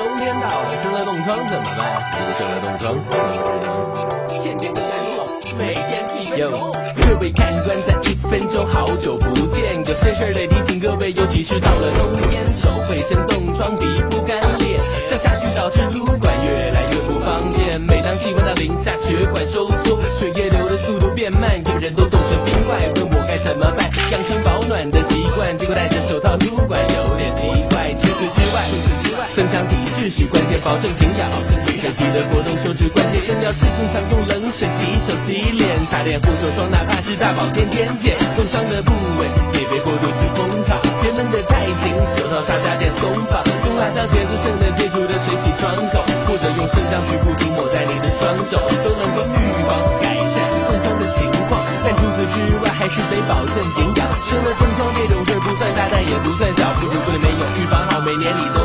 冬天到了，生了冻疮怎么办？如果生了冻疮？天天都在做，每天几分钟。各位看官，在一分钟，好久不见。有些事儿得提醒各位，尤其是到了冬天，手会生冻疮，皮肤干裂，这样下去导致撸管越来越不方便。每当气温到零下，血管收缩，血液流的速度变慢，有人都冻成冰块，问我该怎么办？养成保暖的习惯，结果戴着手套撸管有点奇怪。除此之外，增强体是关键保证营养身体的活动手指关节用要是经常用冷水洗手洗脸擦点护手霜哪怕是大宝天天见冻伤的部位也别过度去烘它别闷得太紧手套上加点松绑用辣椒节制胜的借助的水洗伤口或者用生姜去不停抹在你的双手都能够预防改善冻疮的情况但除此之外还是得保证营养生了冻疮这种事不算大但也不算小如果你没有预防好每年你都